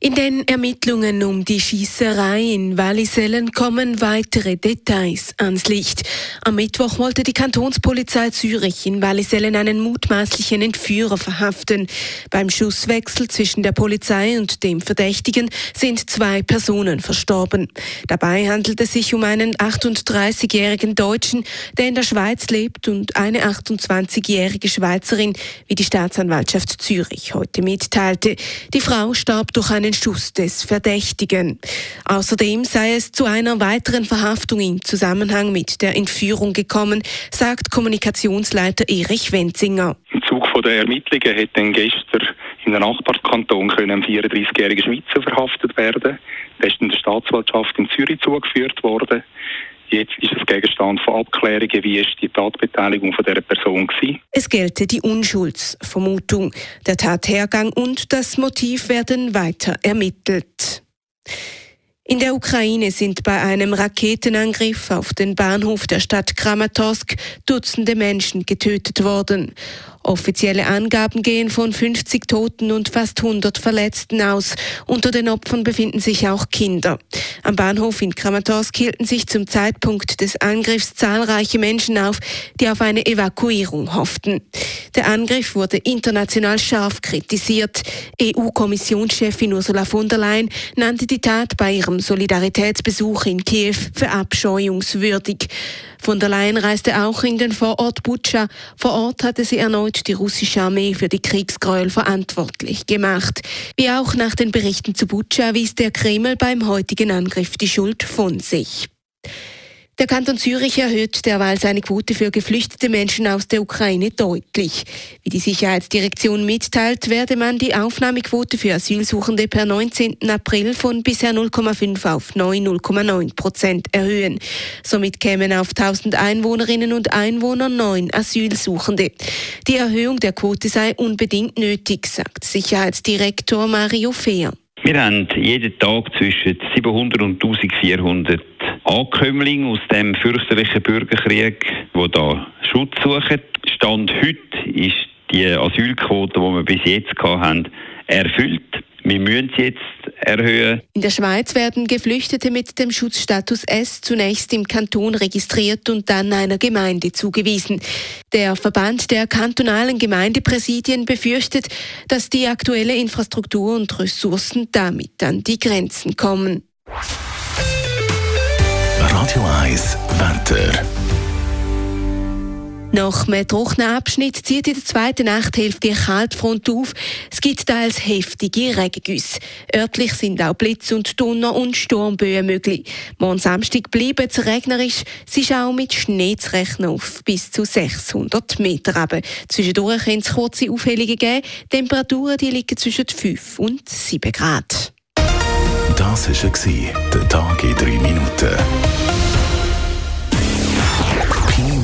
In den Ermittlungen um die Schießerei in Wallisellen kommen weitere Details ans Licht. Am Mittwoch wollte die Kantonspolizei Zürich in Wallisellen einen mutmaßlichen Entführer verhaften. Beim Schusswechsel zwischen der Polizei und dem Verdächtigen sind zwei Personen verstorben. Dabei handelt es sich um einen 38-jährigen Deutschen, der in der Schweiz lebt und eine 28-jährige Schweizerin, wie die Staatsanwaltschaft Zürich heute mitteilte. Die Frau starb durch eine einen Schuss des Verdächtigen. Außerdem sei es zu einer weiteren Verhaftung im Zusammenhang mit der Entführung gekommen, sagt Kommunikationsleiter Erich Wenzinger. Im Zug der Ermittlungen dann gestern in einem Nachbarkanton ein 34-jähriger Schweizer verhaftet werden. Der ist in der Staatsanwaltschaft in Zürich zugeführt worden. Jetzt ist es Gegenstand von Abklärungen, wie ist die Tatbeteiligung von dieser Person gewesen. Es gelte die Unschuldsvermutung. Der Tathergang und das Motiv werden weiter ermittelt. In der Ukraine sind bei einem Raketenangriff auf den Bahnhof der Stadt Kramatorsk Dutzende Menschen getötet worden. Offizielle Angaben gehen von 50 Toten und fast 100 Verletzten aus. Unter den Opfern befinden sich auch Kinder. Am Bahnhof in Kramatorsk hielten sich zum Zeitpunkt des Angriffs zahlreiche Menschen auf, die auf eine Evakuierung hofften. Der Angriff wurde international scharf kritisiert. EU-Kommissionschefin Ursula von der Leyen nannte die Tat bei ihrem Solidaritätsbesuch in Kiew verabscheuungswürdig. Von der Leyen reiste auch in den Vorort Butscha. Vor Ort hatte sie erneut die russische Armee für die Kriegsgräuel verantwortlich gemacht. Wie auch nach den Berichten zu Butscha wies der Kreml beim heutigen Angriff die Schuld von sich. Der Kanton Zürich erhöht derweil seine Quote für geflüchtete Menschen aus der Ukraine deutlich. Wie die Sicherheitsdirektion mitteilt, werde man die Aufnahmequote für Asylsuchende per 19. April von bisher 0,5 auf neu 0,9 Prozent erhöhen. Somit kämen auf 1000 Einwohnerinnen und Einwohner neun Asylsuchende. Die Erhöhung der Quote sei unbedingt nötig, sagt Sicherheitsdirektor Mario Fehr. Wir haben jeden Tag zwischen 700 und 1400 Ankömmlinge aus dem fürchterlichen Bürgerkrieg, die da Schutz suchen. Stand heute ist die Asylquote, die wir bis jetzt hatten, erfüllt. Wir müssen jetzt erhöhen. In der Schweiz werden Geflüchtete mit dem Schutzstatus S zunächst im Kanton registriert und dann einer Gemeinde zugewiesen. Der Verband der kantonalen Gemeindepräsidien befürchtet, dass die aktuelle Infrastruktur und Ressourcen damit an die Grenzen kommen. Radio 1 Wetter. Nach einem trockenen Abschnitt zieht in der zweiten Nachthälfte die Kaltfront auf. Es gibt teils heftige Regengüsse. Örtlich sind auch Blitz und Donner und Sturmböen möglich. Morgen Samstag bleibt es regnerisch. Es ist auch mit Schnee zu rechnen auf bis zu 600 Meter. Aber zwischendurch kann es kurze Aufhellungen geben. Die Temperaturen die liegen zwischen 5 und 7 Grad. Das war der Tag in 3 Minuten.